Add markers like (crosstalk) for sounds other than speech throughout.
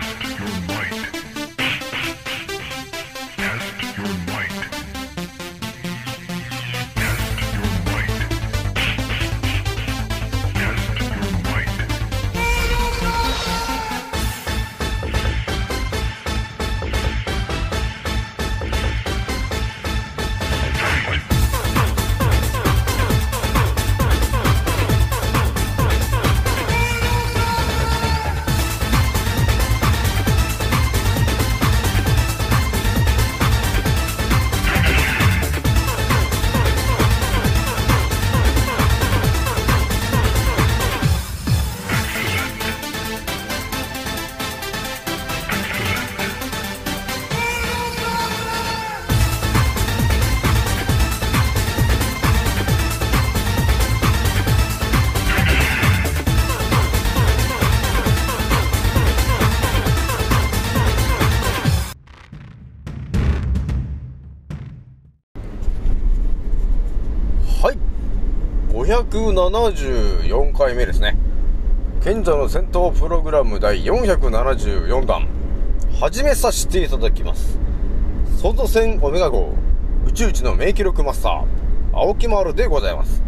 Test your might. 574回目ですね。賢者の戦闘プログラム第474弾、始めさせていただきます。創造船オメガ号、宇宙一の名記録マスター、青木丸でございます。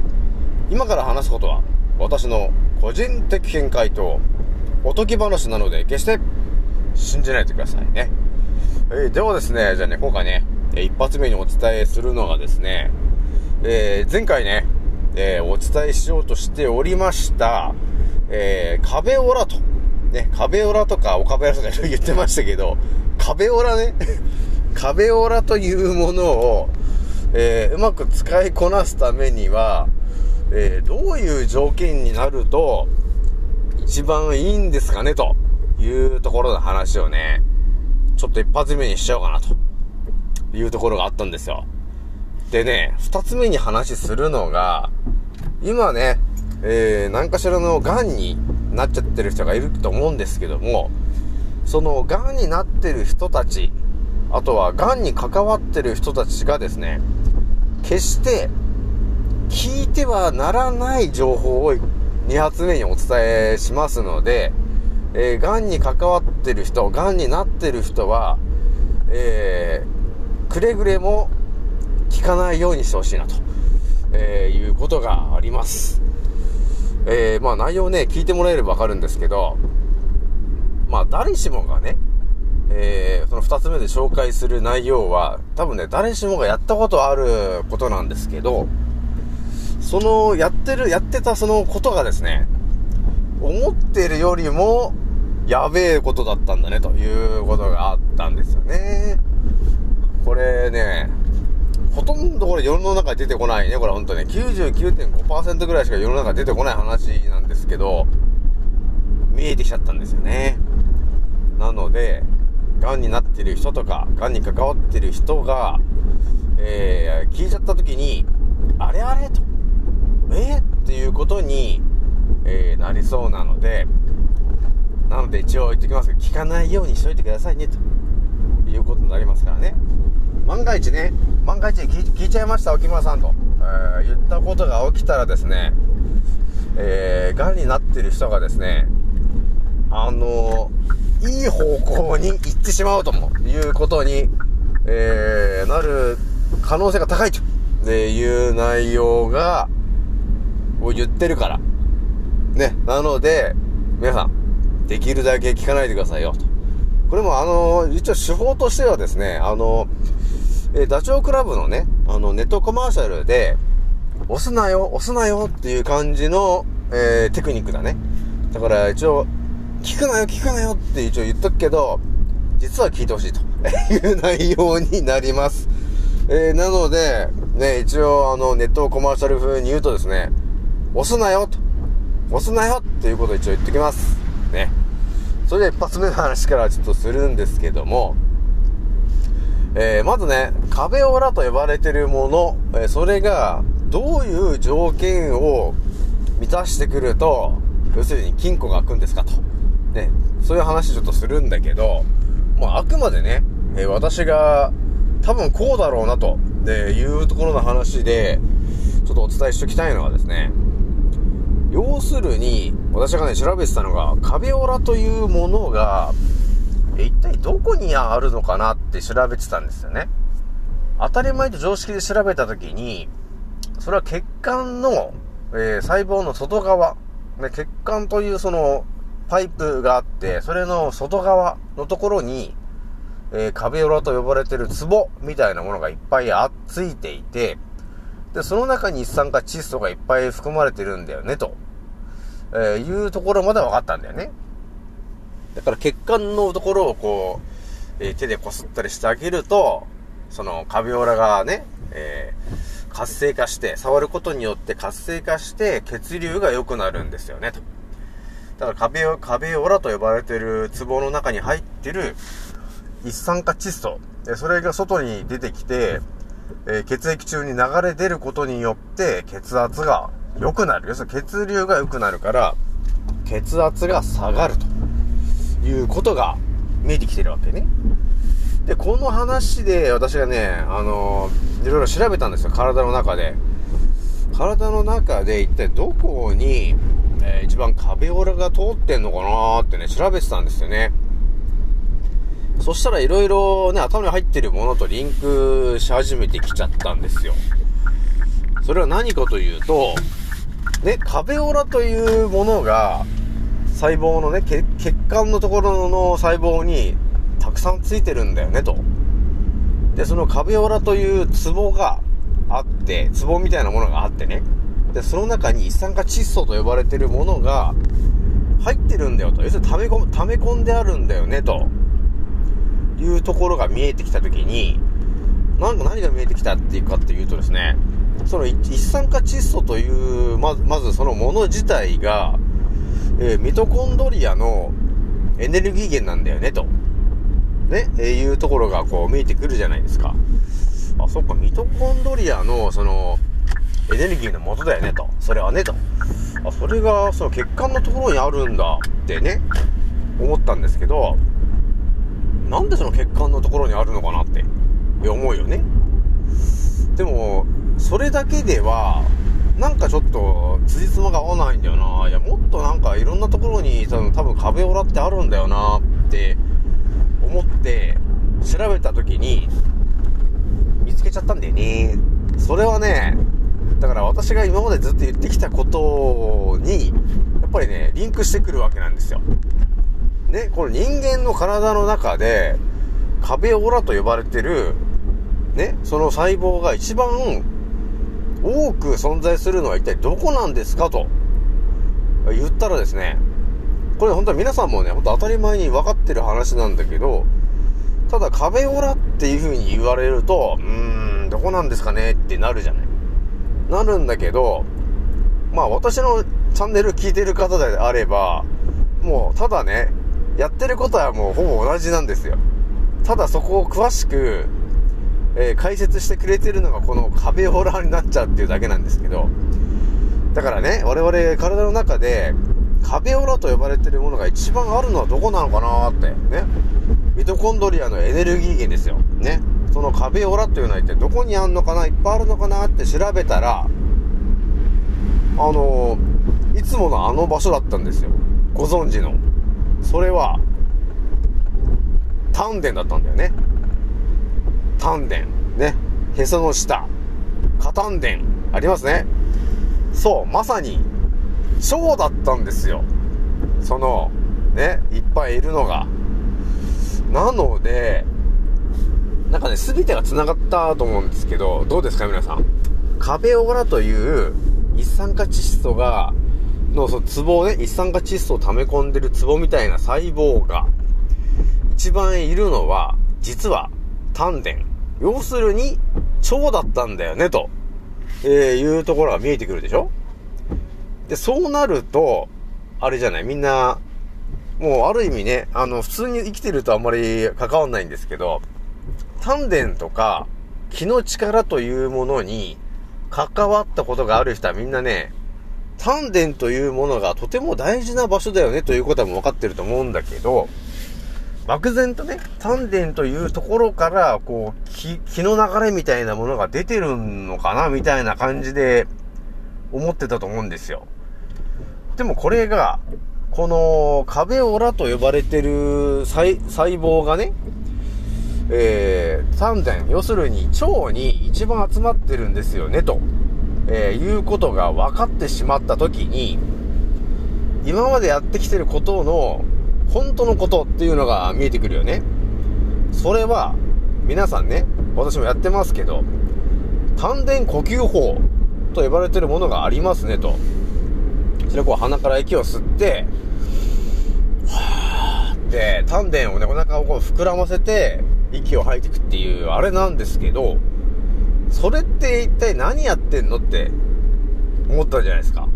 今から話すことは、私の個人的見解と、おとぎ話なので、決して信じないでくださいね。えー、ではですね、じゃあね、今回ね、一発目にお伝えするのがですね、えー、前回ね、えー、お伝えしようとしておりました、えー、壁オラと、ね、壁オラとかお壁オラとか言ってましたけど、壁オラね、(laughs) 壁オラというものを、えー、うまく使いこなすためには、えー、どういう条件になると、一番いいんですかね、というところの話をね、ちょっと一発目にしちゃおうかな、というところがあったんですよ。でね、二つ目に話するのが、今ね、えー、何かしらの癌になっちゃってる人がいると思うんですけども、その癌になってる人たち、あとは癌に関わってる人たちがですね、決して聞いてはならない情報を2発目にお伝えしますので、えー、癌に関わってる人、癌になってる人は、えー、くれぐれも聞かないようにしてほしいなと、えー、いうことがあります。えー、まあ内容ね、聞いてもらえればわかるんですけど、まあ誰しもがね、えー、その二つ目で紹介する内容は、多分ね、誰しもがやったことあることなんですけど、その、やってる、やってたそのことがですね、思ってるよりも、やべえことだったんだね、ということがあったんですよね。これね、ほとんどこれ世の中に出てこないね。これ本当ね、99.5%ぐらいしか世の中に出てこない話なんですけど、見えてきちゃったんですよね。なので、癌になってる人とか、癌に関わってる人が、えー、聞いちゃった時に、あれあれと、えー、っていうことに、えー、なりそうなので、なので一応言ってきますけど、聞かないようにしといてくださいね、ということになりますからね。万が一ね、万が一聞いちゃいました、沖村さんと、えー、言ったことが起きたらですね、えー、癌になってる人がですね、あのー、いい方向に行ってしまうということに、えー、なる可能性が高いという内容が、を言ってるから。ね。なので、皆さん、できるだけ聞かないでくださいよ、と。これもあのー、一応手法としてはですね、あのーえ、ダチョウ倶楽部のね、あの、ネットコマーシャルで、押すなよ、押すなよっていう感じの、えー、テクニックだね。だから一応、聞くなよ、聞くなよって一応言っとくけど、実は聞いてほしいと (laughs) いう内容になります。えー、なので、ね、一応あの、ネットコマーシャル風に言うとですね、押すなよと、押すなよっていうことを一応言ってきます。ね。それで一発目の話からちょっとするんですけども、えー、まずね、壁オラと呼ばれてるもの、えー、それが、どういう条件を満たしてくると、要するに金庫が開くんですかと。ね、そういう話ちょっとするんだけど、もうあくまでね、えー、私が多分こうだろうなと、で、いうところの話で、ちょっとお伝えしておきたいのはですね、要するに、私がね、調べてたのが、壁オラというものが、一体どこにあるのかなって調べてたんですよね。当たり前と常識で調べたときに、それは血管の、えー、細胞の外側、ね、血管というそのパイプがあって、それの外側のところに、えー、壁裏と呼ばれてるツボみたいなものがいっぱいあっついていて、で、その中に一酸化窒素がいっぱい含まれてるんだよね、と、えー、いうところまで分かったんだよね。だから血管のところをこう、えー、手でこすったりしてあげると、そのカビオラがね、えー、活性化して、触ることによって活性化して血流が良くなるんですよね、と。だからカビオ、カビオラと呼ばれてる壺の中に入ってる一酸化窒素、それが外に出てきて、えー、血液中に流れ出ることによって血圧が良くなる。要するに血流が良くなるから、血圧が下がるということが見えてきてるわけね。で、この話で私がね、あのー、いろいろ調べたんですよ、体の中で。体の中で一体どこに、えー、一番壁オラが通ってんのかなーってね、調べてたんですよね。そしたら色々ね、頭に入ってるものとリンクし始めてきちゃったんですよ。それは何かというと、ね、壁オラというものが、細胞のね、血管のところの細胞にたくさんついてるんだよね、と。で、その壁オラというツボがあって、ツボみたいなものがあってね。で、その中に一酸化窒素と呼ばれてるものが入ってるんだよと。要するに溜め込溜め込んであるんだよね、と。いうところが見えてきたときに、なんか何が見えてきたっていうかっていうとですね、その一酸化窒素という、まずそのもの自体が、えー、ミトコンドリアのエネルギー源なんだよね、と。ね、えー、いうところがこう見えてくるじゃないですか。あ、そっか、ミトコンドリアの、その、エネルギーの元だよね、と。それはね、と。あ、それが、その血管のところにあるんだってね、思ったんですけど、なんでその血管のところにあるのかなって思うよね。でも、それだけでは、なんかちょっと、辻褄が合わないんだよな。いや、もっとなんかいろんなところに多分多分壁オラってあるんだよなって思って調べた時に見つけちゃったんだよね。それはね、だから私が今までずっと言ってきたことに、やっぱりね、リンクしてくるわけなんですよ。ね、この人間の体の中で、壁オラと呼ばれてる、ね、その細胞が一番多く存在するのは一体どこなんですかと言ったらですね、これ本当は皆さんもね、本当当たり前に分かってる話なんだけど、ただ壁オラっていう風に言われると、うーん、どこなんですかねってなるじゃない。なるんだけど、まあ私のチャンネル聞いてる方であれば、もうただね、やってることはもうほぼ同じなんですよ。ただそこを詳しく、えー、解説してくれてるのがこの壁ホラーになっちゃうっていうだけなんですけど、だからね、我々体の中で壁オラと呼ばれてるものが一番あるのはどこなのかなって、ね。ミトコンドリアのエネルギー源ですよ。ね。その壁オラというのは一体どこにあんのかないっぱいあるのかなって調べたら、あのー、いつものあの場所だったんですよ。ご存知の。それは、丹田だったんだよね。丹田。ね。へその下。下丹田。ありますね。そう、まさに、腸だったんですよ。その、ね、いっぱいいるのが。なので、なんかね、すべてが繋がったと思うんですけど、どうですか皆さん？壁オラという一酸化窒素がの、そのツボをね、一酸化窒素を溜め込んでるツボみたいな細胞が、一番いるのは、実は、丹田。要するに、腸だったんだよね、と、えー、いうところが見えてくるでしょ？で、そうなると、あれじゃない、みんな、もうある意味ね、あの、普通に生きてるとあんまり関わんないんですけど、丹田とか、気の力というものに関わったことがある人はみんなね、丹田というものがとても大事な場所だよねということはもう分かってると思うんだけど、漠然とね、丹田というところから、こう、気、気の流れみたいなものが出てるのかなみたいな感じで思ってたと思うんですよ。でもこれが、この壁オラと呼ばれてる細胞がね、えー、丹田、要するに腸に一番集まってるんですよね、と、えー、いうことが分かってしまったときに、今までやってきてることの本当のことっていうのが見えてくるよね。それは、皆さんね、私もやってますけど、丹田呼吸法と呼ばれてるものがありますねと。それこう鼻から息を吸って、はーって、丹田をね、お腹をこう膨らませて、息を吐いていくっていう、あれなんですけど、それって一体何やってんのって思ったんじゃないですか。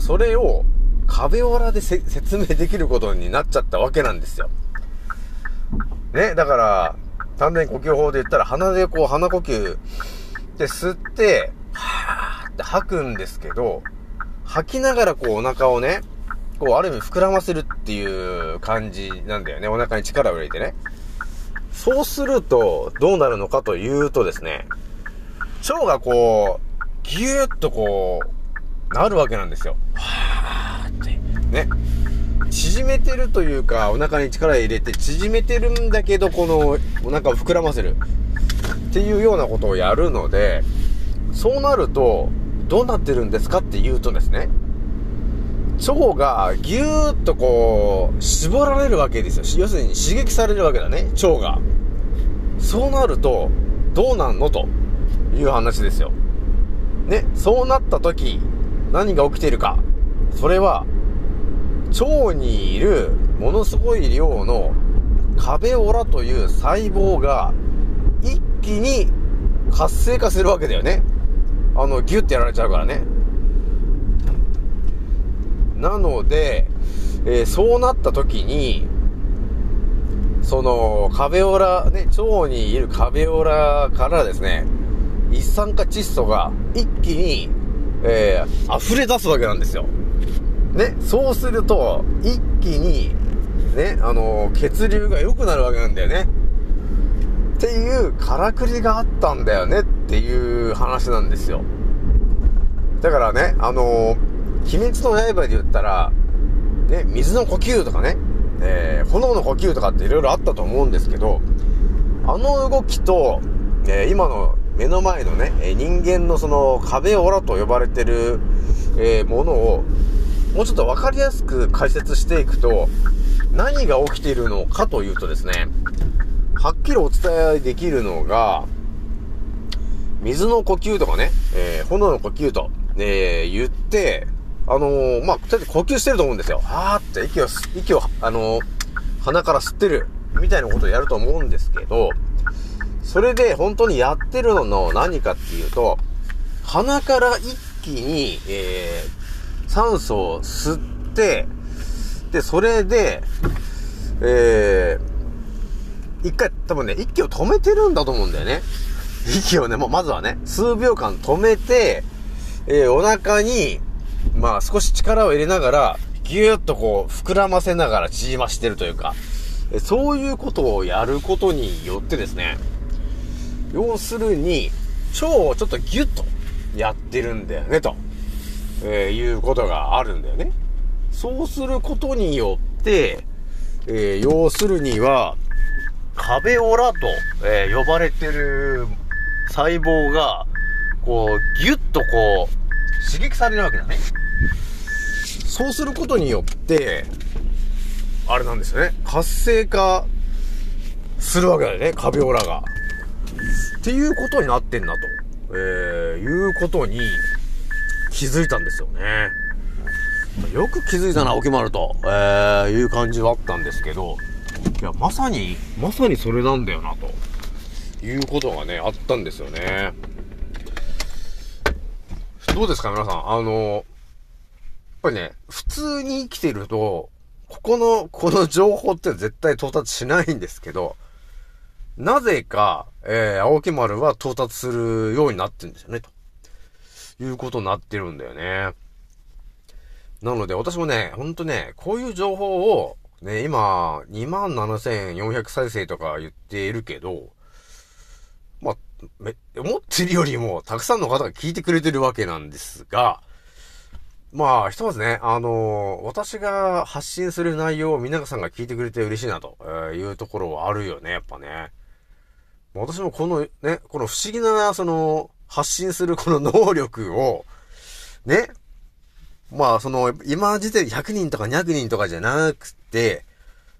それを壁オラで説明できることになっちゃったわけなんですよ。ね、だから、丹田呼吸法で言ったら鼻でこう鼻呼吸で吸って、はーって吐くんですけど、吐きながらこうお腹をね、こうある意味膨らませるっていう感じなんだよね。お腹に力を入れてね。そうすると、どうなるのかというとですね、腸がこう、ぎゅーっとこう、なるわけなんですよ。は。ね。縮めてるというか、お腹に力入れて縮めてるんだけど、このお腹を膨らませる。っていうようなことをやるので、そうなると、どうなってるんですかっていうとですね、腸がぎゅーっとこう、絞られるわけですよ。要するに刺激されるわけだね、腸が。そうなると、どうなんの？という話ですよ。ね、そうなった時、何が起きてるか。それは、腸にいるものすごい量の壁オラという細胞が一気に活性化するわけだよね。あの、ギュッてやられちゃうからね。なので、えー、そうなった時に、その、壁オラ、ね、腸にいる壁オラからですね、一酸化窒素が一気に、えー、溢れ出すわけなんですよ。ね、そうすると、一気に、ね、あのー、血流が良くなるわけなんだよね。っていうからくりがあったんだよねっていう話なんですよ。だからね、あのー鬼滅の刃で言ったら、ね、水の呼吸とかね、えー、炎の呼吸とかって色々あったと思うんですけど、あの動きと、えー、今の目の前のね、人間のその壁オラと呼ばれてる、えー、ものを、もうちょっとわかりやすく解説していくと、何が起きているのかというとですね、はっきりお伝えできるのが、水の呼吸とかね、えー、炎の呼吸と、えー、言って、あのー、まあ、とりあえず呼吸してると思うんですよ。はーって息を、息を、あのー、鼻から吸ってる、みたいなことをやると思うんですけど、それで本当にやってるのの何かっていうと、鼻から一気に、えー、酸素を吸って、で、それで、えー、一回多分ね、息を止めてるんだと思うんだよね。息をね、もうまずはね、数秒間止めて、えー、お腹に、まあ少し力を入れながら、ぎゅーっとこう、膨らませながら縮ましてるというか、そういうことをやることによってですね、要するに、腸をちょっとギュッとやってるんだよね、と、えー、いうことがあるんだよね。そうすることによって、えー、要するには、壁オラと、えー、呼ばれてる細胞が、こう、ギュッとこう、刺激されるわけだね。そうすることによって、あれなんですよね。活性化するわけだよね、カビオラが。っていうことになってんだと、えー、いうことに気づいたんですよね。よく気づいたな、沖丸と、えー、いう感じはあったんですけど、いや、まさに、まさにそれなんだよな、ということがね、あったんですよね。どうですか、皆さん？あの、ぱりね、普通に生きてると、ここの、この情報って絶対到達しないんですけど、なぜか、えー、青木丸は到達するようになってるんですよね、と。いうことになってるんだよね。なので、私もね、ほんとね、こういう情報を、ね、今、27,400再生とか言っているけど、まあ、め、思ってるよりも、たくさんの方が聞いてくれてるわけなんですが、まあ、ひとまずね、あのー、私が発信する内容を皆さんが聞いてくれて嬉しいなというところはあるよね、やっぱね。私もこのね、この不思議な、その、発信するこの能力を、ね、まあ、その、今時点で100人とか200人とかじゃなくて、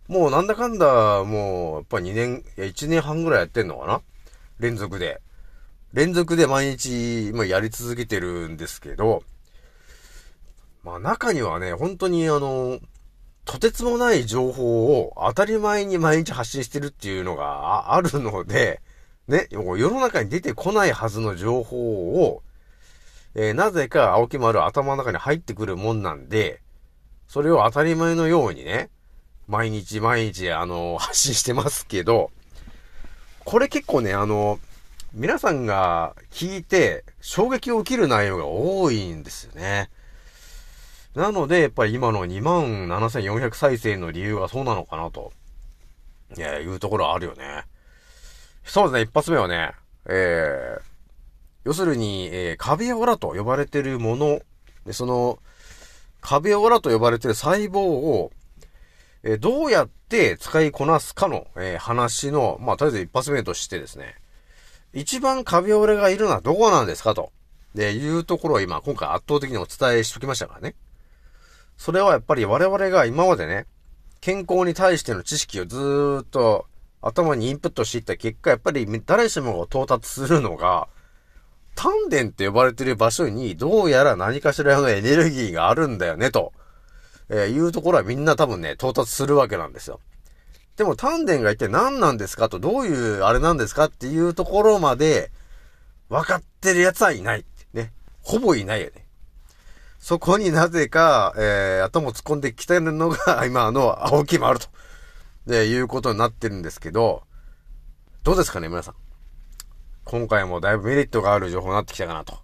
もうなんだかんだ、もう、やっぱ2年、いや1年半ぐらいやってんのかな？連続で。連続で毎日、今やり続けてるんですけど、まあ中にはね、本当にあの、とてつもない情報を当たり前に毎日発信してるっていうのがあるので、ね、世の中に出てこないはずの情報を、えー、なぜか青木丸頭の中に入ってくるもんなんで、それを当たり前のようにね、毎日毎日あの、(laughs) 発信してますけど、これ結構ね、あの、皆さんが聞いて衝撃を受ける内容が多いんですよね。なので、やっぱり今の27,400再生の理由がそうなのかなと、いや、いうところあるよね。そうですね、一発目はね、えー、要するに、えー、カビオラと呼ばれてるもの、で、その、カビオラと呼ばれてる細胞を、えー、どうやって使いこなすかの、えー、話の、まあ、とりあえず一発目としてですね、一番カビオレがいるのはどこなんですかと、で、いうところを今、今回圧倒的にお伝えしときましたからね。それはやっぱり我々が今までね、健康に対しての知識をずっと頭にインプットしていった結果、やっぱり誰しもが到達するのが、丹田って呼ばれてる場所にどうやら何かしらのエネルギーがあるんだよね、と、えー、いうところはみんな多分ね、到達するわけなんですよ。でも丹田が一体何なんですかと、どういうあれなんですかっていうところまで、分かってる奴はいない。ね。ほぼいないよね。そこになぜか、えー、頭突っ込んできてるのが、今の青木丸と、で、いうことになってるんですけど、どうですかね、皆さん。今回もだいぶメリットがある情報になってきたかな、と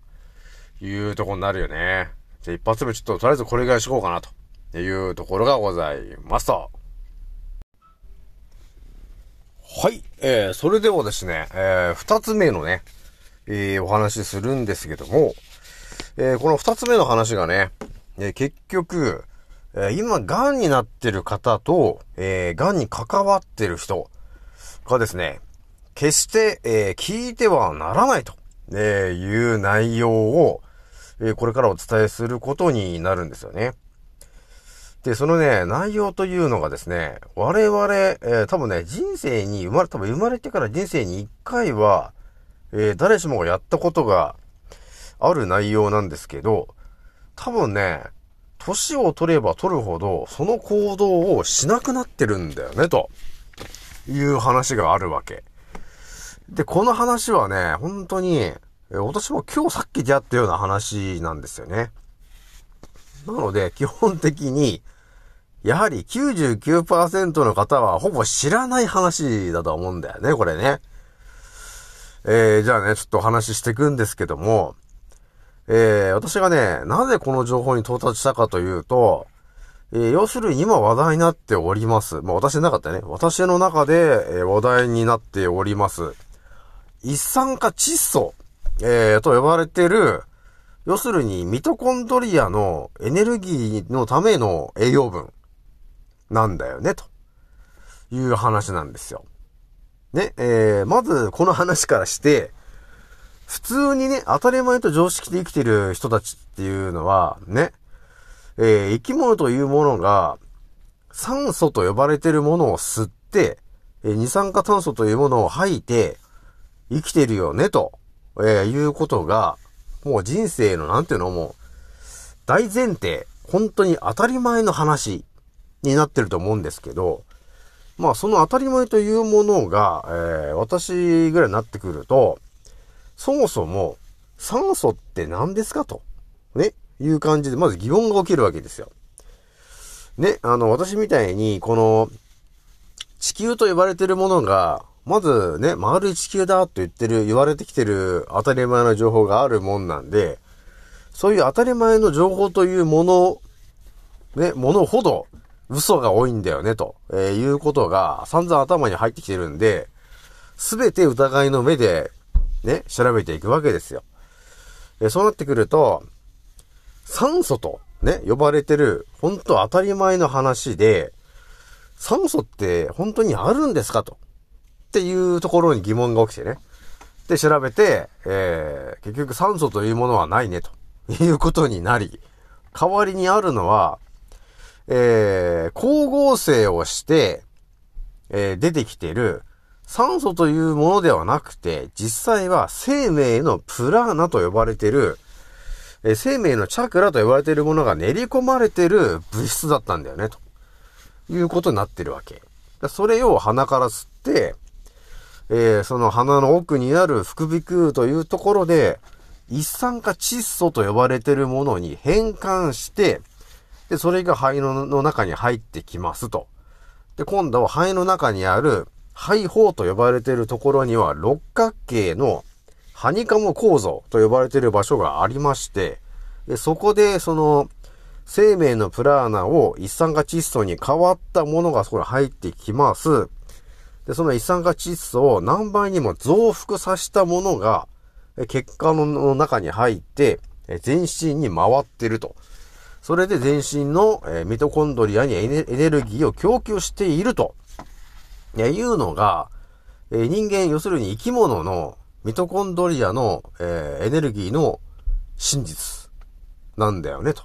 いうとこになるよね。じゃあ一発目ちょっと、とりあえずこれぐらいしこうかな、というところがございますと。はい。えー、それではですね、えー、二つ目のね、えー、お話しするんですけども、えー、この二つ目の話がね、えー、結局、え、今、癌になってる方と、えー、癌に関わってる人がですね、決して、えー、聞いてはならないと、えいう内容を、えこれからお伝えすることになるんですよね。で、そのね、内容というのがですね、我々、えー、多分ね、人生に生まれ、多分生まれてから人生に一回は、えー、誰しもがやったことがある内容なんですけど、多分ね、年を取れば取るほど、その行動をしなくなってるんだよね、という話があるわけ。で、この話はね、本当に、私も今日さっき出会ったような話なんですよね。なので、基本的に、やはり99%の方はほぼ知らない話だと思うんだよね、これね。えー、じゃあね、ちょっとお話ししていくんですけども、えー、私がね、なぜこの情報に到達したかというと、えー、要するに今話題になっております。まあ私の中でね、私の中で、えー、話題になっております。一酸化窒素、えー、と呼ばれてる、要するにミトコンドリアのエネルギーのための栄養分なんだよね、という話なんですよ。ね、えー、まずこの話からして、普通にね、当たり前と常識で生きてる人たちっていうのは、ね、えー、生き物というものが、酸素と呼ばれてるものを吸って、えー、二酸化炭素というものを吐いて、生きてるよね、と、えー、いうことが、もう人生の、なんていうの、もう、大前提、本当に当たり前の話になってると思うんですけど、まあ、その当たり前というものが、えー、私ぐらいになってくると、そもそも、酸素って何ですかと、ね、いう感じで、まず疑問が起きるわけですよ。ね、あの、私みたいに、この、地球と呼ばれてるものが、まずね、丸い地球だと言ってる、言われてきてる当たり前の情報があるもんなんで、そういう当たり前の情報というもの、ね、ものほど嘘が多いんだよね、と、えー、いうことが散々頭に入ってきてるんで、すべて疑いの目でね、調べていくわけですよ。えそうなってくると、酸素とね、呼ばれてる、本当当たり前の話で、酸素って本当にあるんですかと？っていうところに疑問が起きてね。で、調べて、えー、結局酸素というものはないね、ということになり、代わりにあるのは、えー、光合成をして、えー、出てきてる酸素というものではなくて、実際は生命のプラーナと呼ばれてる、え、生命のチャクラと呼ばれているものが練り込まれてる物質だったんだよね、ということになってるわけ。それを鼻から吸って、えー、その鼻の奥にある副鼻腔というところで、一酸化窒素と呼ばれてるものに変換して、で、それが肺のの中に入ってきますと。で、今度は肺の中にある肺胞と呼ばれているところには六角形のハニカム構造と呼ばれている場所がありまして、でそこでその生命のプラーナを一酸化窒素に変わったものがそこに入ってきます。で、その一酸化窒素を何倍にも増幅させたものが血管の中に入って全身に回ってると。それで全身の、ミトコンドリアにエネルギーを供給していると、いうのが、え人間、要するに生き物のミトコンドリアの、えエネルギーの真実なんだよね、と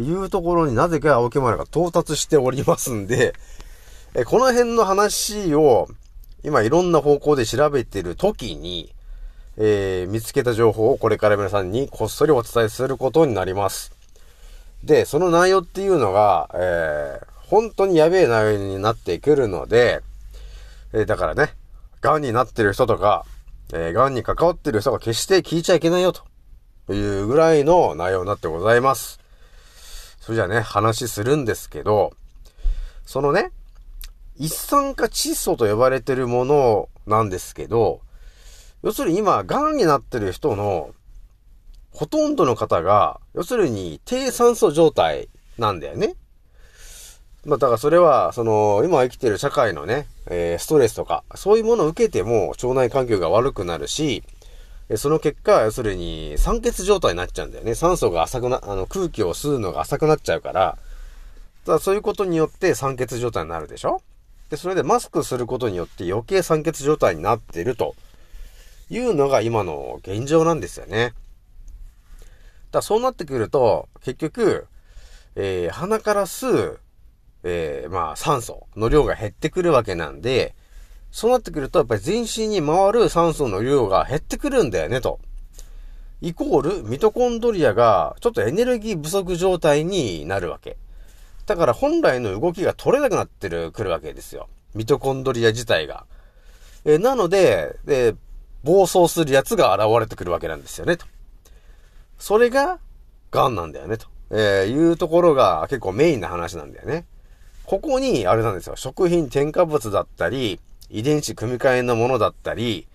いうところになぜか青木丸が到達しておりますんで、えこの辺の話を今いろんな方向で調べてる時に、えー、見つけた情報をこれから皆さんにこっそりお伝えすることになります。で、その内容っていうのが、えー、本当にやべえ内容になってくるので、えー、だからね、癌になってる人とか、えー、癌に関わってる人が決して聞いちゃいけないよ、というぐらいの内容になってございます。それじゃあね、話するんですけど、そのね、一酸化窒素と呼ばれてるものなんですけど、要するに今、癌になってる人のほとんどの方が、要するに低酸素状態なんだよね。まあ、だからそれは、その、今生きてる社会のね、えー、ストレスとか、そういうものを受けても腸内環境が悪くなるし、その結果、要するに酸欠状態になっちゃうんだよね。酸素が浅くな、あの、空気を吸うのが浅くなっちゃうから、だそういうことによって酸欠状態になるでしょ？で、それでマスクすることによって余計酸欠状態になってるというのが今の現状なんですよね。だそうなってくると、結局、えー、鼻から吸う、えー、まあ、酸素の量が減ってくるわけなんで、そうなってくると、やっぱり全身に回る酸素の量が減ってくるんだよね、と。イコール、ミトコンドリアが、ちょっとエネルギー不足状態になるわけ。だから本来の動きが取れなくなってる、くるわけですよ。ミトコンドリア自体が。えー、なので、で、暴走するやつが現れてくるわけなんですよね、と。それが、癌なんだよね、と、えー、いうところが結構メインな話なんだよね。ここに、あれなんですよ、食品添加物だったり、遺伝子組み換えのものだったり、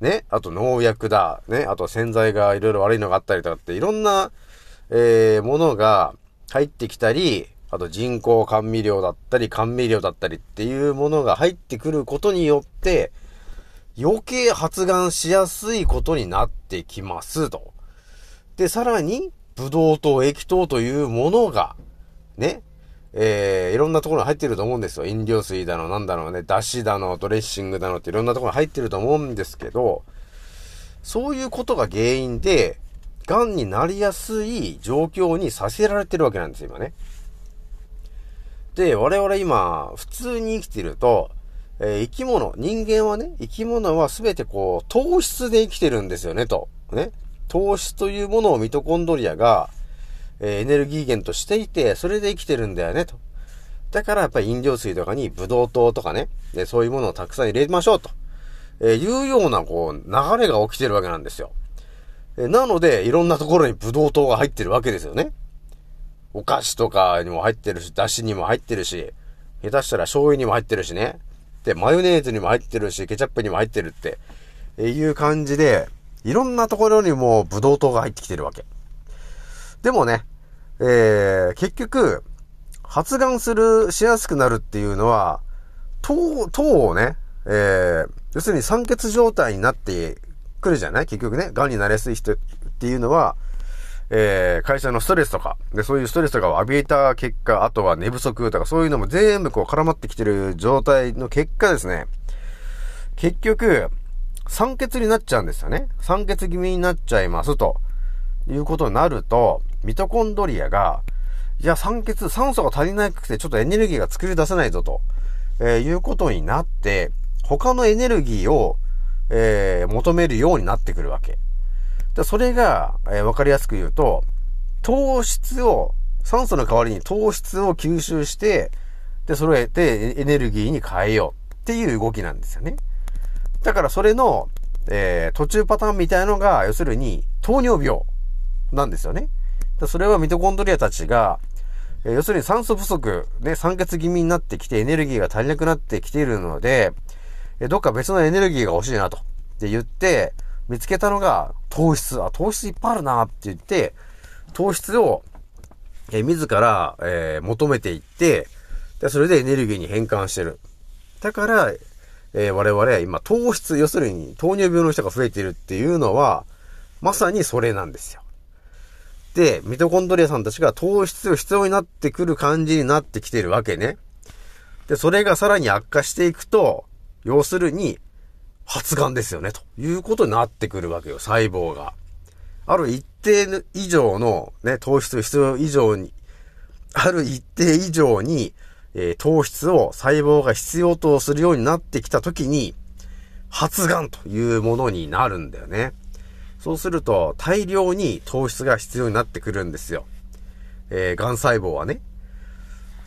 ね、あと農薬だ、ね、あと洗剤がいろいろ悪いのがあったりとかって、いろんな、えー、ものが入ってきたり、あと人工甘味料だったり、甘味料だったりっていうものが入ってくることによって、余計発がんしやすいことになってきますと。で、さらに、ブドウ糖、液糖というものが、ね、えー、いろんなところに入ってると思うんですよ。飲料水だの、なんだろうね、だしだの、ドレッシングだのっていろんなところに入ってると思うんですけど、そういうことが原因で、癌になりやすい状況にさせられてるわけなんですよ、今ね。で、我々今、普通に生きてると、えー、生き物、人間はね、生き物は全てこう、糖質で生きてるんですよね、と。ね。糖質というものをミトコンドリアが、え、エネルギー源としていて、それで生きてるんだよね、と。だからやっぱり飲料水とかにブドウ糖とかね、でそういうものをたくさん入れましょうと、え、いうようなこう流れが起きてるわけなんですよ。え、なので、いろんなところにブドウ糖が入ってるわけですよね。お菓子とかにも入ってるし、だしにも入ってるし、下手したら醤油にも入ってるしね。で、マヨネーズにも入ってるし、ケチャップにも入ってるって、えいう感じで、いろんなところにもブドウ糖が入ってきてるわけ。でもね、えー、結局、発がんする、しやすくなるっていうのは、糖、糖をね、えー、要するに酸欠状態になってくるじゃない？結局ね、癌になりやすい人っていうのは、えー、会社のストレスとか、で、そういうストレスとかを浴びた結果、あとは寝不足とか、そういうのも全部こう絡まってきてる状態の結果ですね、結局、酸欠になっちゃうんですよね。酸欠気味になっちゃいますと、いうことになると、ミトコンドリアが、いや、酸欠、酸素が足りなくて、ちょっとエネルギーが作り出せないぞと、えー、いうことになって、他のエネルギーを、えー、求めるようになってくるわけ。でそれが、えー、わかりやすく言うと、糖質を、酸素の代わりに糖質を吸収して、で、それでエネルギーに変えようっていう動きなんですよね。だからそれの、えー、途中パターンみたいのが、要するに糖尿病なんですよね。それはミトコンドリアたちが、え、要するに酸素不足、ね、酸欠気味になってきてエネルギーが足りなくなってきているので、え、どっか別のエネルギーが欲しいなと。って言って、見つけたのが糖質。あ、糖質いっぱいあるなって言って、糖質を、え、自ら、えー、求めていって、で、それでエネルギーに変換してる。だから、えー、我々は今糖質、要するに糖尿病の人が増えているっていうのは、まさにそれなんですよ。で、ミトコンドリアさんたちが糖質を必要になってくる感じになってきてるわけね。で、それがさらに悪化していくと、要するに、発がんですよね、ということになってくるわけよ、細胞が。ある一定以上のね、糖質必要以上に、ある一定以上に、えー、糖質を細胞が必要とするようになってきたときに、発がんというものになるんだよね。そうすると、大量に糖質が必要になってくるんですよ。えー、癌細胞はね。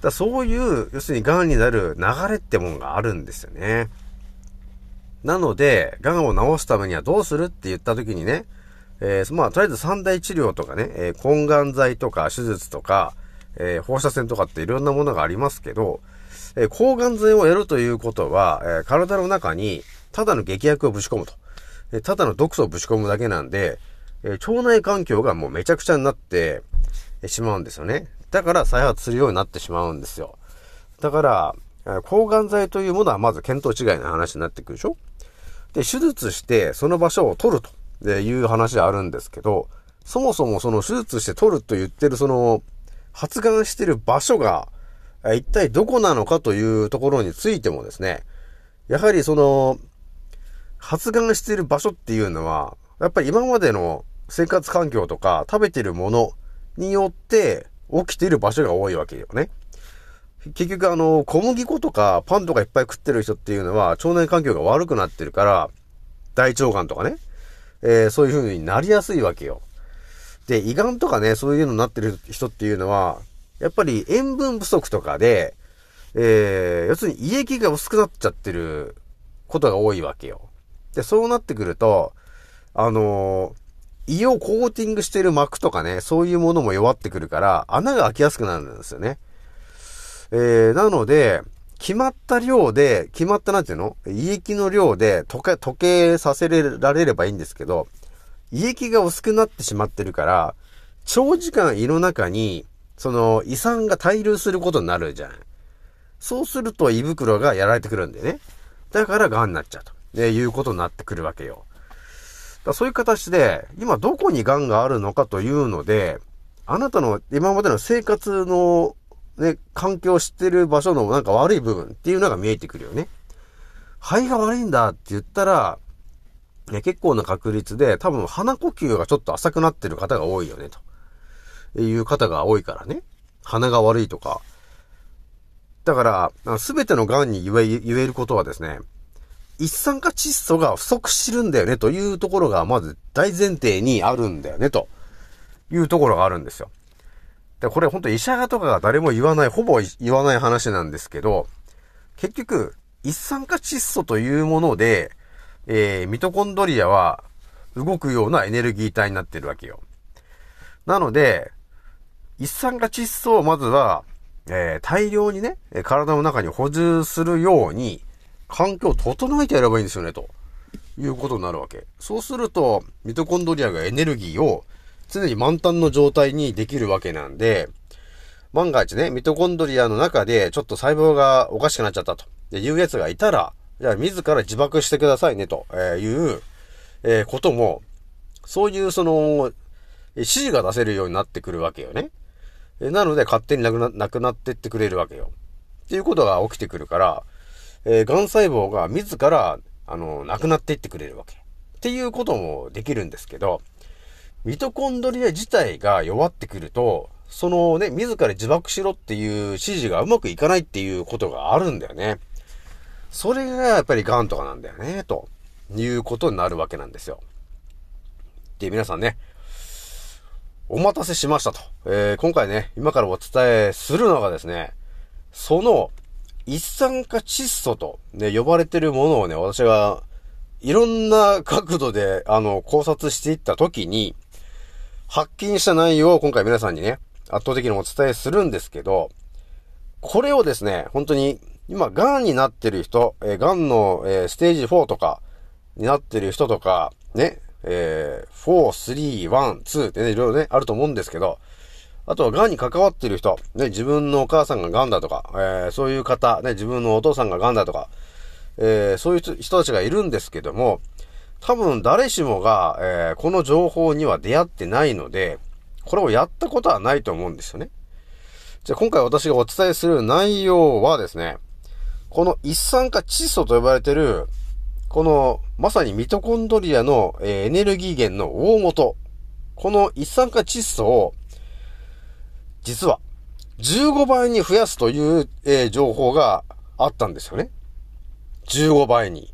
だそういう、要するに癌になる流れってもんがあるんですよね。なので、癌を治すためにはどうするって言った時にね、えー、まあ、とりあえず三大治療とかね、えー、抗がん剤とか手術とか、えー、放射線とかっていろんなものがありますけど、え、抗がん剤をやるということは、え、体の中にただの劇薬をぶち込むと。え、ただの毒素をぶち込むだけなんで、え、腸内環境がもうめちゃくちゃになってしまうんですよね。だから再発するようになってしまうんですよ。だから、抗がん剤というものはまず見当違いの話になってくるでしょ？で、手術してその場所を取るという話あるんですけど、そもそもその手術して取ると言ってるその発がんしてる場所が、一体どこなのかというところについてもですね、やはりその、発がんしている場所っていうのは、やっぱり今までの生活環境とか食べてるものによって起きている場所が多いわけよね。結局あの、小麦粉とかパンとかいっぱい食ってる人っていうのは腸内環境が悪くなってるから、大腸がんとかね、えー、そういう風になりやすいわけよ。で、胃がんとかね、そういうのになってる人っていうのは、やっぱり塩分不足とかで、えー、要するに胃液が薄くなっちゃってることが多いわけよ。で、そうなってくると、あのー、胃をコーティングしてる膜とかね、そういうものも弱ってくるから、穴が開きやすくなるんですよね。えー、なので、決まった量で、決まったなんていうの？胃液の量で溶け、溶けさせられればいいんですけど、胃液が薄くなってしまってるから、長時間胃の中に、その胃酸が滞留することになるじゃん。そうすると胃袋がやられてくるんだよね。だから癌になっちゃうと。ね、いうことになってくるわけよ。だそういう形で、今どこに癌があるのかというので、あなたの今までの生活のね、環境を知ってる場所のなんか悪い部分っていうのが見えてくるよね。肺が悪いんだって言ったら、ね、結構な確率で多分鼻呼吸がちょっと浅くなってる方が多いよね、という方が多いからね。鼻が悪いとか。だから、すべての癌に言え、言えることはですね、一酸化窒素が不足してるんだよね、というところがまず大前提にあるんだよね、というところがあるんですよ。で、これ本当医者とかが誰も言わない、ほぼ言わない話なんですけど、結局、一酸化窒素というもので、えー、ミトコンドリアは動くようなエネルギー体になってるわけよ。なので、一酸化窒素をまずは、えー、大量にね、体の中に補充するように、環境を整えてやればいいんですよね、ということになるわけ。そうすると、ミトコンドリアがエネルギーを常に満タンの状態にできるわけなんで、万が一ね、ミトコンドリアの中でちょっと細胞がおかしくなっちゃったというやつがいたら、じゃあ自ら自爆してくださいね、という、え、ことも、そういうその、指示が出せるようになってくるわけよね。なので勝手になくな、なくなってってくれるわけよ。っていうことが起きてくるから、えー、癌細胞が自ら、あの、なくなっていってくれるわけ。っていうこともできるんですけど、ミトコンドリア自体が弱ってくると、そのね、自ら自爆しろっていう指示がうまくいかないっていうことがあるんだよね。それがやっぱり癌とかなんだよね、ということになるわけなんですよ。で、皆さんね、お待たせしましたと。えー、今回ね、今からお伝えするのがですね、その一酸化窒素とね、呼ばれてるものをね、私がいろんな角度で、あの、考察していったときに、発見した内容を今回皆さんにね、圧倒的にお伝えするんですけど、これをですね、本当に、今、癌になってる人、えー、癌の、えー、ステージ4とかになってる人とか、ね、えー、4、3、1、2ってね、いろいろね、あると思うんですけど、あとは癌に関わっている人、ね、自分のお母さんが癌だとか、えー、そういう方、ね、自分のお父さんが癌だとか、えー、そういう人たちがいるんですけども、多分誰しもが、えー、この情報には出会ってないので、これをやったことはないと思うんですよね。じゃあ今回私がお伝えする内容はですね、この一酸化窒素と呼ばれている、この、まさにミトコンドリアの、えー、エネルギー源の大元。この一酸化窒素を、実は、15倍に増やすという、えー、情報があったんですよね。15倍に。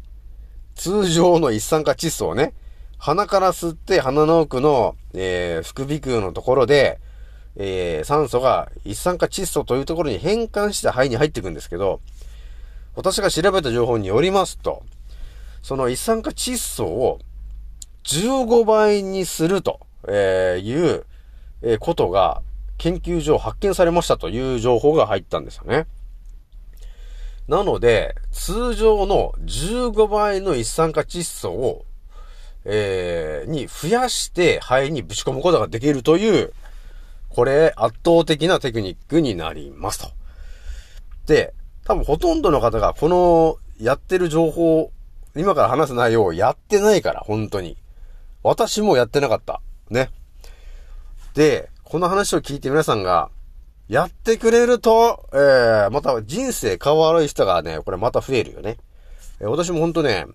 通常の一酸化窒素をね、鼻から吸って鼻の奥の、えー、副鼻腔のところで、えー、酸素が一酸化窒素というところに変換して肺に入っていくんですけど、私が調べた情報によりますと、その一酸化窒素を15倍にすると、えいう、えことが研究上発見されましたという情報が入ったんですよね。なので、通常の15倍の一酸化窒素を、えー、に増やして肺にぶち込むことができるという、これ圧倒的なテクニックになりますと。で、多分ほとんどの方がこのやってる情報、今から話す内容をやってないから、本当に。私もやってなかった。ね。で、この話を聞いて皆さんが、やってくれると、えー、また人生変わる人がね、これまた増えるよね。えー、私もほんとね、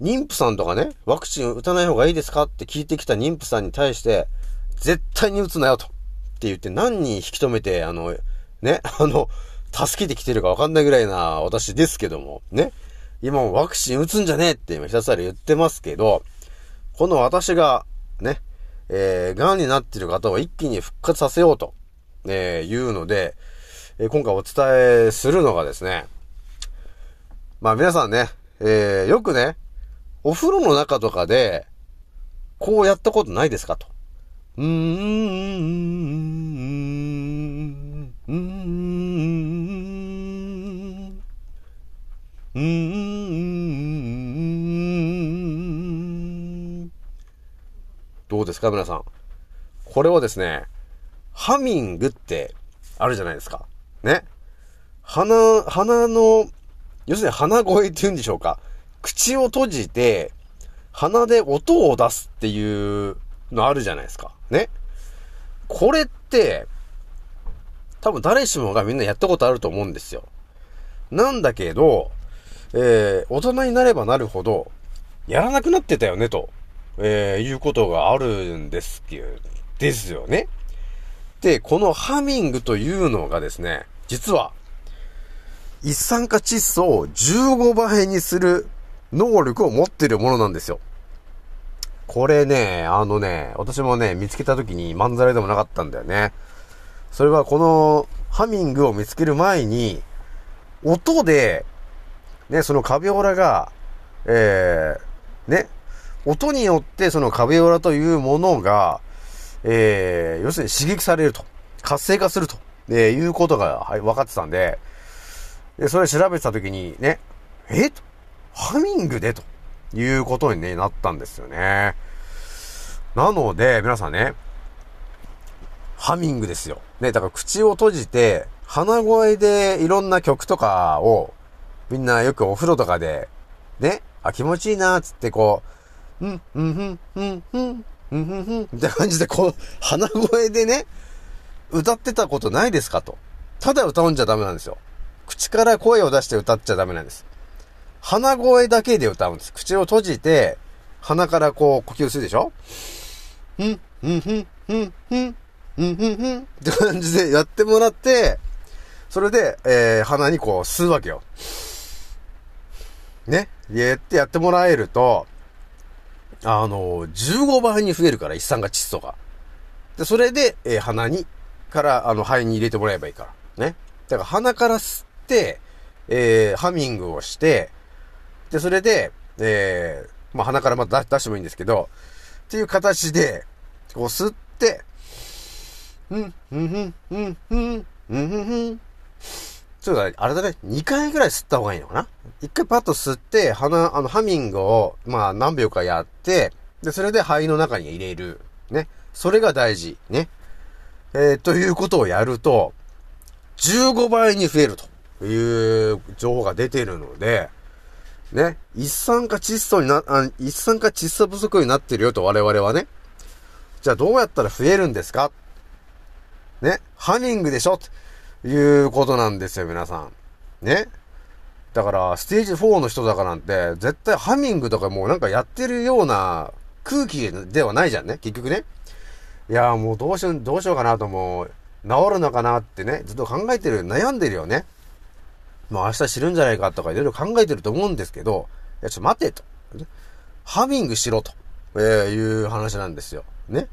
妊婦さんとかね、ワクチン打たない方がいいですかって聞いてきた妊婦さんに対して、絶対に打つなよと。って言って何人引き止めて、あの、ね、(laughs) あの、助けてきてるかわかんないぐらいな私ですけども、ね。今もワクチン打つんじゃねえって今ひたすら言ってますけど、この私が、ね、えー、癌になっている方を一気に復活させようと。えー、いうので、えー、今回お伝えするのがですね、まあ皆さんね、えー、よくね、お風呂の中とかで、こうやったことないですかと。うーん、うーん、うーん、うーん、どうですか皆さん。これはですね、ハミングってあるじゃないですか。ね。鼻、鼻の、要するに鼻声って言うんでしょうか。口を閉じて、鼻で音を出すっていうのあるじゃないですか。ね。これって、多分誰しもがみんなやったことあると思うんですよ。なんだけど、えー、大人になればなるほど、やらなくなってたよね、と、えー、いうことがあるんですけど、ですよね。で、このハミングというのがですね、実は、一酸化窒素を15倍にする能力を持ってるものなんですよ。これね、あのね、私もね、見つけた時にまんざらでもなかったんだよね。それはこのハミングを見つける前に、音で、ね、そのカビオラが、えー、ね、音によってそのカビオラというものが、えー、要するに刺激されると。活性化すると。えー、いうことが、はい、分かってたんで、で、それ調べてた時にね、えと、ハミングでということに、ね、なったんですよね。なので、皆さんね、ハミングですよ。ね、だから口を閉じて、鼻声でいろんな曲とかを、みんなよくお風呂とかで、ね、あ、気持ちいいな、つってこう、うん、うん、うん、うん、うん、ふんふんふん、って感じでこう、鼻声でね、歌ってたことないですかと。ただ歌うんじゃダメなんですよ。口から声を出して歌っちゃダメなんです。鼻声だけで歌うんです。口を閉じて、鼻からこう呼吸するでしょふん、ふん、ふん、ふん、ふん、ふん、ふん、ふんって感じでやってもらって、それで、えー、鼻にこう吸うわけよ。ね。やってやってもらえると、あの、15倍に増えるから、一酸化窒素が。で、それで、えー、鼻に、から、あの、肺に入れてもらえばいいから。ね。だから鼻から吸って、えー、ハミングをして、で、それで、えー、まあ、鼻からまた出してもいいんですけど、っていう形で、こう吸って、うん、うん、うん、うん、うん、うん、うん、ちょっとあれだね、2回ぐらい吸った方がいいのかな ?1 回パッと吸って、鼻、あの、ハミングを、まあ、何秒かやって、で、それで肺の中に入れる。ね。それが大事。ね。えー、ということをやると、15倍に増えるという情報が出ているので、ね、一酸化窒素にな、あ一酸化窒素不足になってるよと我々はね。じゃあどうやったら増えるんですか？ね、ハミングでしょいうことなんですよ、皆さん。ね。だから、ステージ4の人だからなんて、絶対ハミングとかもうなんかやってるような空気ではないじゃんね、結局ね。いやもうどうしよう、どうしようかなともう、治るのかなってね、ずっと考えてる、悩んでるよね。もう明日知るんじゃないかとかいろいろ考えてると思うんですけど、いや、ちょっと待てと。ハミングしろと、えー、いう話なんですよ。ね。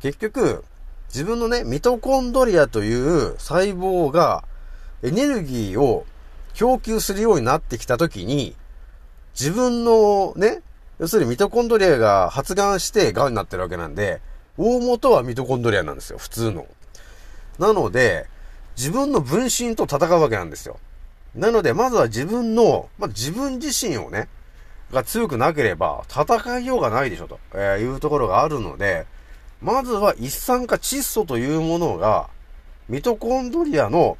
結局、自分のね、ミトコンドリアという細胞がエネルギーを供給するようになってきたときに、自分のね、要するにミトコンドリアが発がんして癌になってるわけなんで、大元はミトコンドリアなんですよ、普通の。なので、自分の分身と戦うわけなんですよ。なので、まずは自分の、まあ、自分自身をね、が強くなければ戦いようがないでしょと、いうところがあるので、まずは一酸化窒素というものが、ミトコンドリアの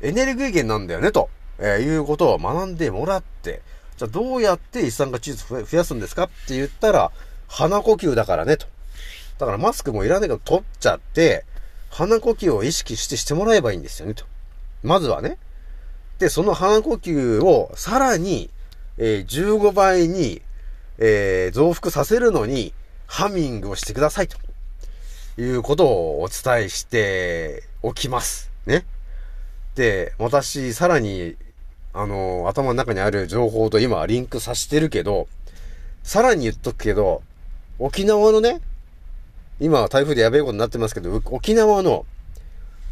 エネルギー源なんだよね、と、えー、いうことを学んでもらって、じゃあどうやって一酸化窒素増やすんですかって言ったら、鼻呼吸だからね、と。だからマスクもいらないけど取っちゃって、鼻呼吸を意識してしてもらえばいいんですよね、と。まずはね。で、その鼻呼吸をさらに、えー、15倍に、えー、増幅させるのに、ハミングをしてください、ということをお伝えしておきます。ね。で、私、さらに、あの、頭の中にある情報と今リンクさせてるけど、さらに言っとくけど、沖縄のね、今台風でやべえことになってますけど、沖縄の、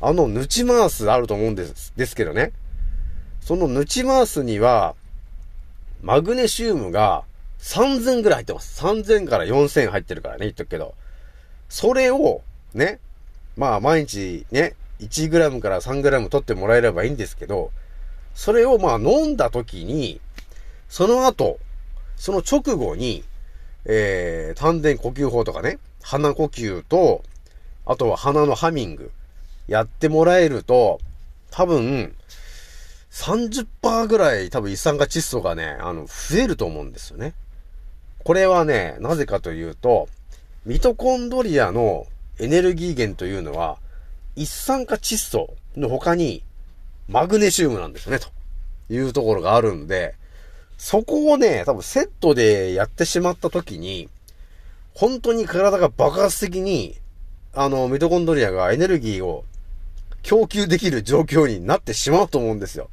あの、ヌチマースあると思うんです、ですけどね。そのヌチマースには、マグネシウムが3000ぐらい入ってます。3000から4000入ってるからね、言っとくけど。それを、ね、まあ毎日ね、1g から 3g 取ってもらえればいいんですけど、それをまあ飲んだ時に、その後、その直後に、えー、丹田呼吸法とかね、鼻呼吸と、あとは鼻のハミング、やってもらえると、多分、30%ぐらい多分一酸化窒素がね、あの、増えると思うんですよね。これはね、なぜかというと、ミトコンドリアのエネルギー源というのは、一酸化窒素の他に、マグネシウムなんですね、というところがあるんで、そこをね、多分セットでやってしまった時に、本当に体が爆発的に、あの、ミトコンドリアがエネルギーを供給できる状況になってしまうと思うんですよ。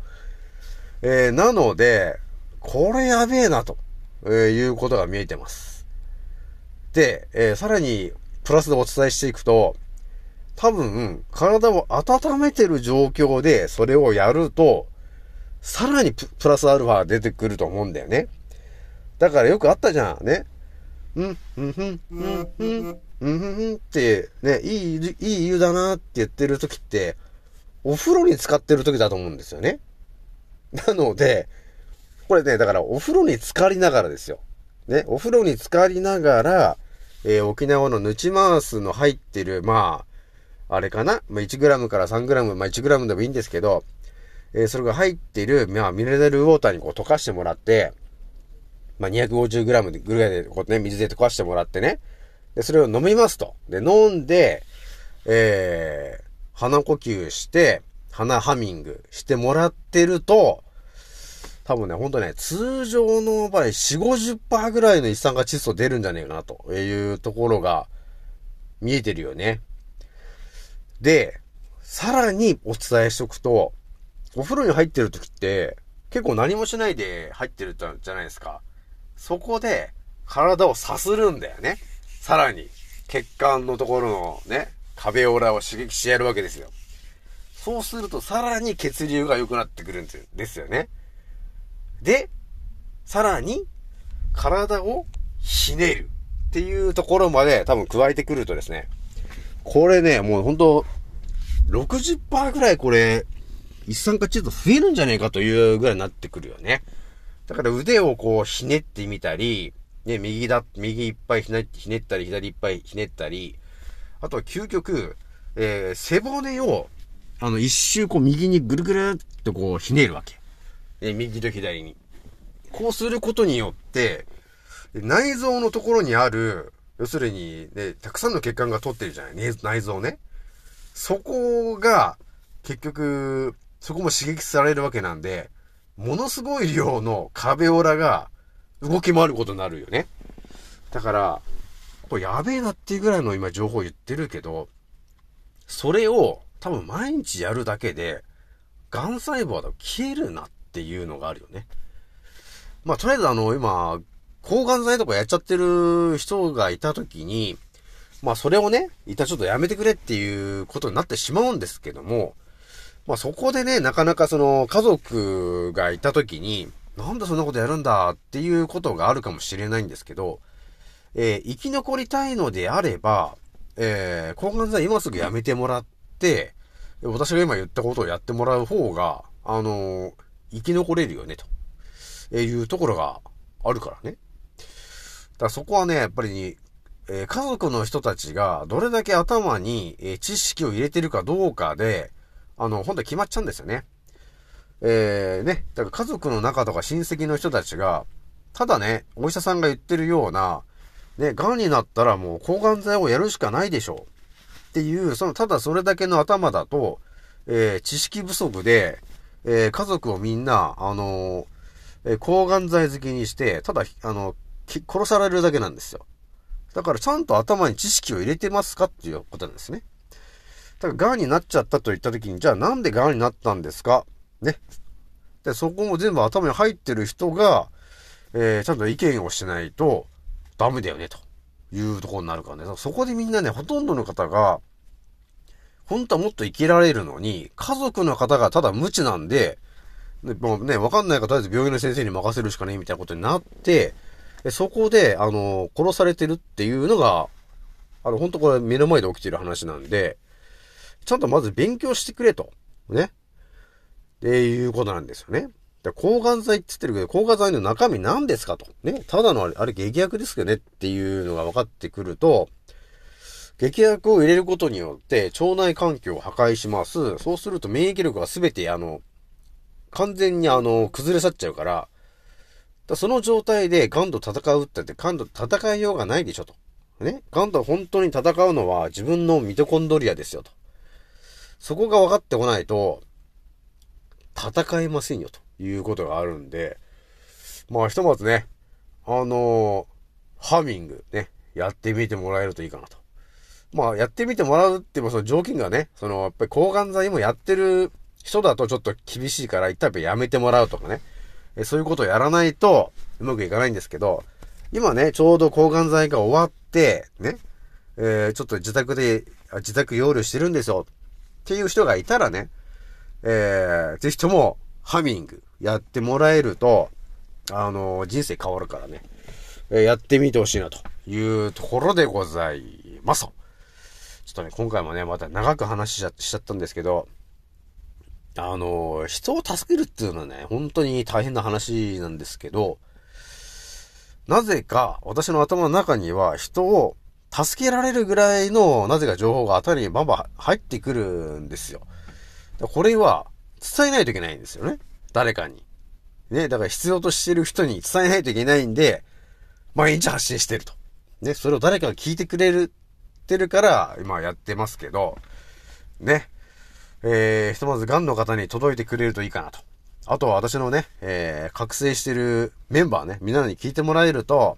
えー、なので、これやべえなと、えー、いうことが見えてます。で、えー、さらに、プラスでお伝えしていくと、多分、体を温めてる状況でそれをやると、さらにプラスアルファ出てくると思うんだよね。だからよくあったじゃん、ね。うん、うん、うん、うん、うん、うん、うんって、ね、いい、いい湯だなって言ってる時って、お風呂に使ってる時だと思うんですよね。なので、これね、だからお風呂に浸かりながらですよ。ね、お風呂に浸かりながら、えー、沖縄のヌチマースの入ってる、まあ、あれかな？まあ、1g から 3g、まあ、1g でもいいんですけど、えー、それが入ってる、まあ、ミネラルウォーターにこう溶かしてもらって、まあ、250g ぐらいで、こうね、水で溶かしてもらってね、で、それを飲みますと。で、飲んで、えー、鼻呼吸して、鼻ハミングしてもらってると、多分ね、ほんとね、通常の場合、4、50%ぐらいの一酸化窒素出るんじゃねえかな、というところが見えてるよね。で、さらにお伝えしとくと、お風呂に入ってる時って、結構何もしないで入ってるじゃないですか。そこで、体をさするんだよね。さらに、血管のところのね、壁オラを刺激してやるわけですよ。そうすると、さらに血流が良くなってくるんですよね。で、さらに、体をひねるっていうところまで多分加えてくるとですね、これね、もうほんと、60%ぐらいこれ、一酸化窒素増えるんじゃねえかというぐらいになってくるよね。だから腕をこうひねってみたり、ね、右だ、右いっぱいひねひねったり、左いっぱいひねったり、あとは究極、えー、背骨を、あの、一周こう右にぐるぐるっとこうひねるわけ。え右と左に。こうすることによって、内臓のところにある、要するに、ね、たくさんの血管が通ってるじゃない、ね内臓ね。そこが、結局、そこも刺激されるわけなんで、ものすごい量の壁オラが動き回ることになるよね。だから、これやべえなっていうぐらいの今情報言ってるけど、それを多分毎日やるだけで、癌細胞は消えるなってていうのがあるよね。まあ、とりあえずあの、今、抗がん剤とかやっちゃってる人がいた時に、まあ、それをね、一旦ちょっとやめてくれっていうことになってしまうんですけども、まあ、そこでね、なかなかその、家族がいた時に、なんでそんなことやるんだっていうことがあるかもしれないんですけど、えー、生き残りたいのであれば、えー、抗がん剤今すぐやめてもらって、私が今言ったことをやってもらう方が、あのー、生き残れるよね、というところがあるからね。だからそこはね、やっぱり、えー、家族の人たちがどれだけ頭に、えー、知識を入れてるかどうかで、あの、本当に決まっちゃうんですよね。えー、ね、だから家族の中とか親戚の人たちが、ただね、お医者さんが言ってるような、ね、癌になったらもう抗がん剤をやるしかないでしょう。っていう、その、ただそれだけの頭だと、えー、知識不足で、えー、家族をみんな、あのー、え抗がん剤好きにして、ただ、あの、殺されるだけなんですよ。だからちゃんと頭に知識を入れてますかっていうことなんですね。だから癌になっちゃったと言った時に、じゃあなんで癌になったんですか？ね。で、そこも全部頭に入ってる人が、えー、ちゃんと意見をしないとダメだよね、というところになるからね。そこでみんなね、ほとんどの方が、本当はもっと生きられるのに、家族の方がただ無知なんで、ね、もうね、わかんないからとりあえず病院の先生に任せるしかねえみたいなことになって、そこで、あの、殺されてるっていうのが、あの、本当これ目の前で起きてる話なんで、ちゃんとまず勉強してくれと。ね。っていうことなんですよね。で抗がん剤って言ってるけど、抗がん剤の中身何ですかと。ね。ただのあれ、あれ劇薬ですよねっていうのが分かってくると、劇薬を入れることによって腸内環境を破壊します。そうすると免疫力が全てあの、完全にあの、崩れ去っちゃうから、だその状態で癌と戦うってって、癌と戦いようがないでしょと。ね。癌と本当に戦うのは自分のミトコンドリアですよと。そこが分かってこないと、戦えませんよ、ということがあるんで、まあ、ひとまずね、あのー、ハミングね、やってみてもらえるといいかなと。まあ、やってみてもらうっても、その条件がね、その、やっぱり抗がん剤もやってる人だとちょっと厳しいから、一旦やめてもらうとかね。えそういうことをやらないと、うまくいかないんですけど、今ね、ちょうど抗がん剤が終わって、ね、えー、ちょっと自宅で、自宅用慮してるんですよ。っていう人がいたらね、えー、ぜひとも、ハミングやってもらえると、あのー、人生変わるからね、えー、やってみてほしいなというところでございますちょっとね、今回もね、また長く話しちゃしちゃったんですけど、あの、人を助けるっていうのはね、本当に大変な話なんですけど、なぜか私の頭の中には人を助けられるぐらいの、なぜか情報が当たりにバンバン入ってくるんですよ。これは伝えないといけないんですよね。誰かに。ね、だから必要としてる人に伝えないといけないんで、毎日発信してるとね、それを誰かが聞いてくれる、てるから、今やってますけど、ね。えー、ひとまず、ガンの方に届いてくれるといいかなと。あとは私のね、えー、覚醒してるメンバーね、みんなに聞いてもらえると、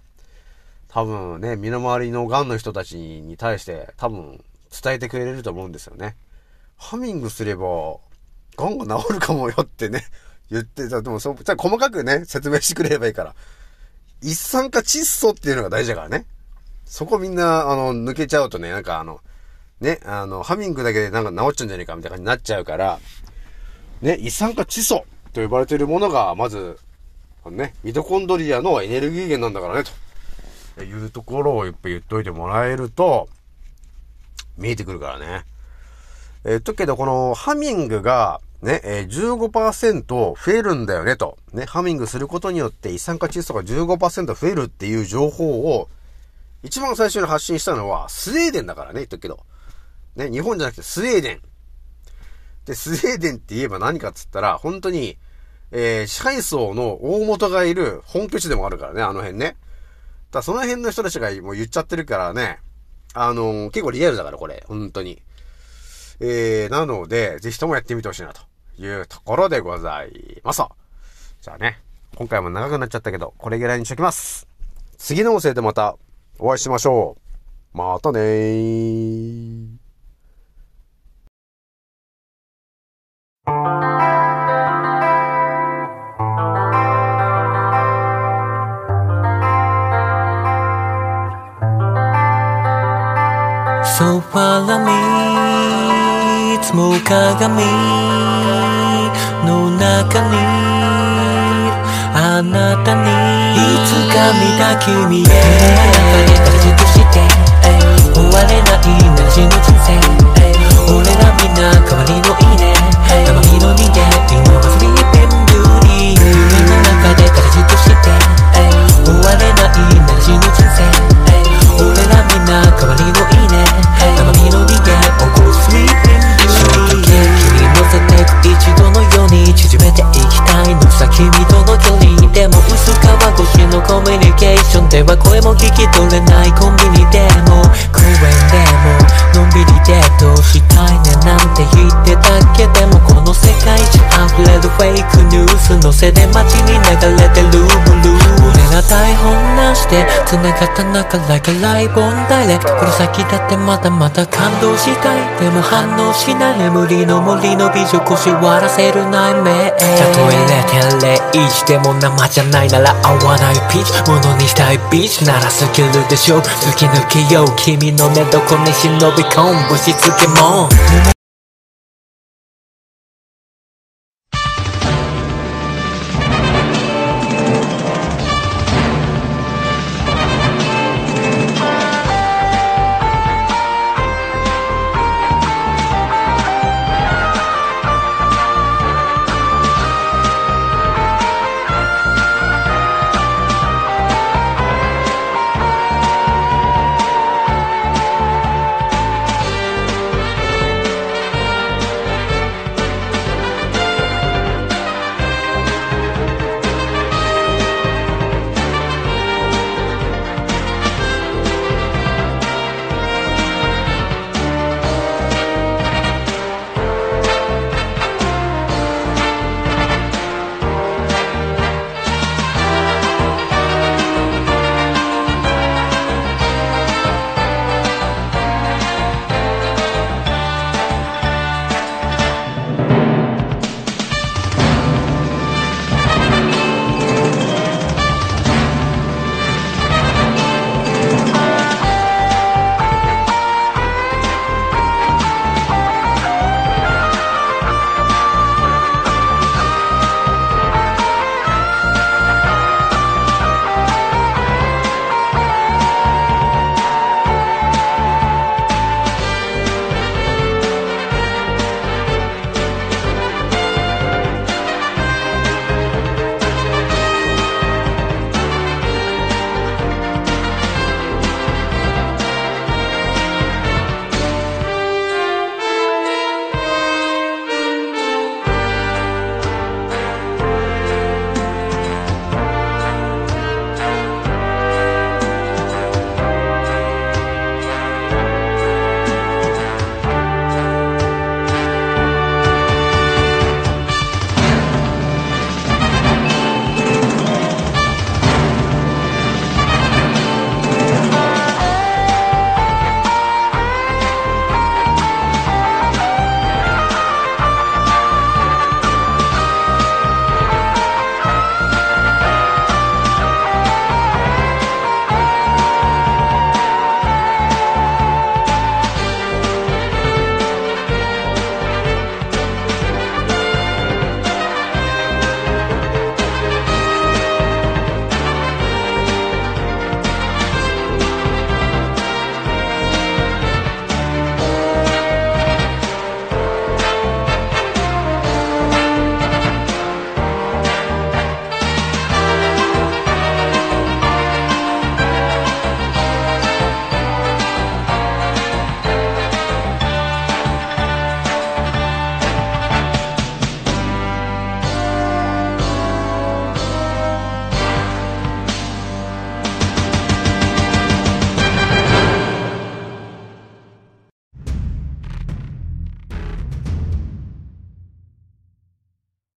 多分ね、身の回りのガンの人たちに対して、多分、伝えてくれると思うんですよね。ハミングすれば、ガンが治るかもよってね、(laughs) 言ってた。でも、そう、じゃ細かくね、説明してくれればいいから。一酸化窒素っていうのが大事だからね。そこみんな、あの、抜けちゃうとね、なんかあの、ね、あの、ハミングだけでなんか治っちゃうんじゃねえかみたいな感じになっちゃうから、ね、一酸化窒素と呼ばれているものが、まず、あのね、ミトコンドリアのエネルギー源なんだからね、というところをやっぱ言っといてもらえると、見えてくるからね。えー、とけど、このハミングが、ね、えー、15%増えるんだよね、と。ね、ハミングすることによって一酸化窒素が15%増えるっていう情報を、一番最初に発信したのは、スウェーデンだからね、言っとくけど。ね、日本じゃなくてスウェーデン。で、スウェーデンって言えば何かっつったら、本当に、えー、支配層の大元がいる本拠地でもあるからね、あの辺ね。だその辺の人たちがもう言っちゃってるからね、あのー、結構リアルだから、これ、本当に。えー、なので、ぜひともやってみてほしいな、というところでございます。じゃあね、今回も長くなっちゃったけど、これぐらいにしときます。次の音声でまたお会いしましょう。またねー。ソファラ見つも鏡の中にあなたにいつか見た君へ形として終われないなら死ぬ人生俺らみんな代わりのでも薄皮越しのコミュニケーション。では声も聞き取れないコンビニでも。公園でも。のんびりデートしたいねなんて言ってたけでもこの世界中溢れるフェイクニュースのせで街に流れてるブルー俺ら台本なしで繋がった中 like a live on direct この先だってまだまだ感動したい。でも反応しない眠りの森の美女腰割らせる内面たとえ0.01でも生じゃないなら合わない。ピーチものにしたいビーチならスキルでしょ。突き抜けよう君の寝床に忍び込む押しつけも